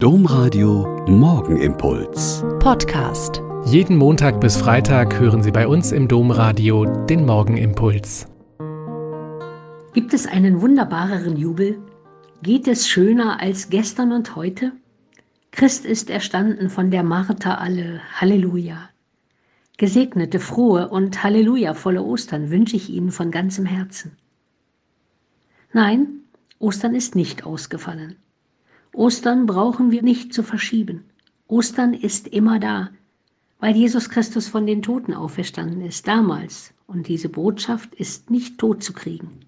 Domradio Morgenimpuls. Podcast. Jeden Montag bis Freitag hören Sie bei uns im Domradio den Morgenimpuls. Gibt es einen wunderbareren Jubel? Geht es schöner als gestern und heute? Christ ist erstanden von der Martha alle. Halleluja. Gesegnete, frohe und Halleluja volle Ostern wünsche ich Ihnen von ganzem Herzen. Nein, Ostern ist nicht ausgefallen. Ostern brauchen wir nicht zu verschieben. Ostern ist immer da, weil Jesus Christus von den Toten auferstanden ist, damals. Und diese Botschaft ist nicht tot zu kriegen.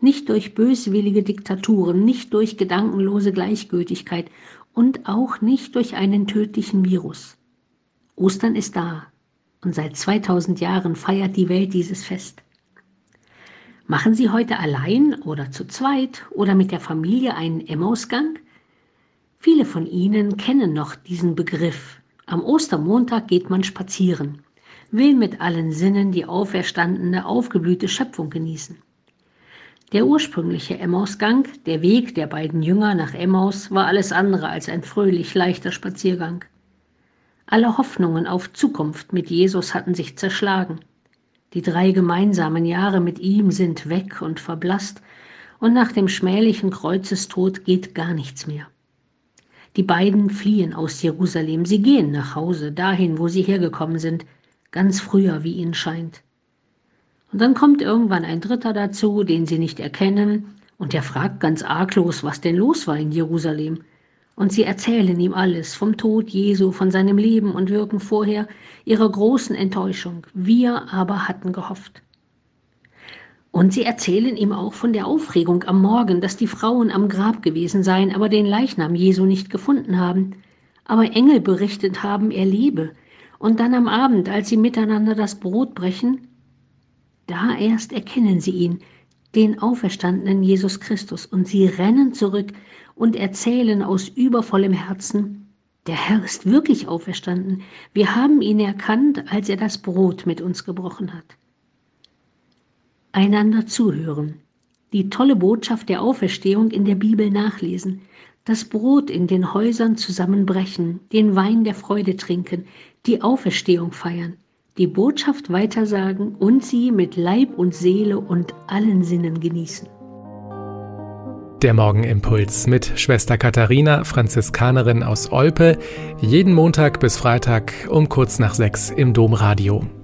Nicht durch böswillige Diktaturen, nicht durch gedankenlose Gleichgültigkeit und auch nicht durch einen tödlichen Virus. Ostern ist da und seit 2000 Jahren feiert die Welt dieses Fest. Machen Sie heute allein oder zu zweit oder mit der Familie einen Emmausgang? Viele von Ihnen kennen noch diesen Begriff. Am Ostermontag geht man spazieren, will mit allen Sinnen die auferstandene, aufgeblühte Schöpfung genießen. Der ursprüngliche Emmausgang, der Weg der beiden Jünger nach Emmaus, war alles andere als ein fröhlich leichter Spaziergang. Alle Hoffnungen auf Zukunft mit Jesus hatten sich zerschlagen. Die drei gemeinsamen Jahre mit ihm sind weg und verblasst, und nach dem schmählichen Kreuzestod geht gar nichts mehr. Die beiden fliehen aus Jerusalem. Sie gehen nach Hause, dahin, wo sie hergekommen sind, ganz früher, wie ihnen scheint. Und dann kommt irgendwann ein Dritter dazu, den sie nicht erkennen, und der fragt ganz arglos, was denn los war in Jerusalem. Und sie erzählen ihm alles vom Tod Jesu, von seinem Leben und Wirken vorher, ihrer großen Enttäuschung. Wir aber hatten gehofft. Und sie erzählen ihm auch von der Aufregung am Morgen, dass die Frauen am Grab gewesen seien, aber den Leichnam Jesu nicht gefunden haben. Aber Engel berichtet haben, er lebe. Und dann am Abend, als sie miteinander das Brot brechen, da erst erkennen sie ihn, den auferstandenen Jesus Christus, und sie rennen zurück und erzählen aus übervollem Herzen, der Herr ist wirklich auferstanden. Wir haben ihn erkannt, als er das Brot mit uns gebrochen hat einander zuhören, die tolle Botschaft der Auferstehung in der Bibel nachlesen, das Brot in den Häusern zusammenbrechen, den Wein der Freude trinken, die Auferstehung feiern, die Botschaft weitersagen und sie mit Leib und Seele und allen Sinnen genießen. Der Morgenimpuls mit Schwester Katharina, Franziskanerin aus Olpe, jeden Montag bis Freitag um kurz nach sechs im Domradio.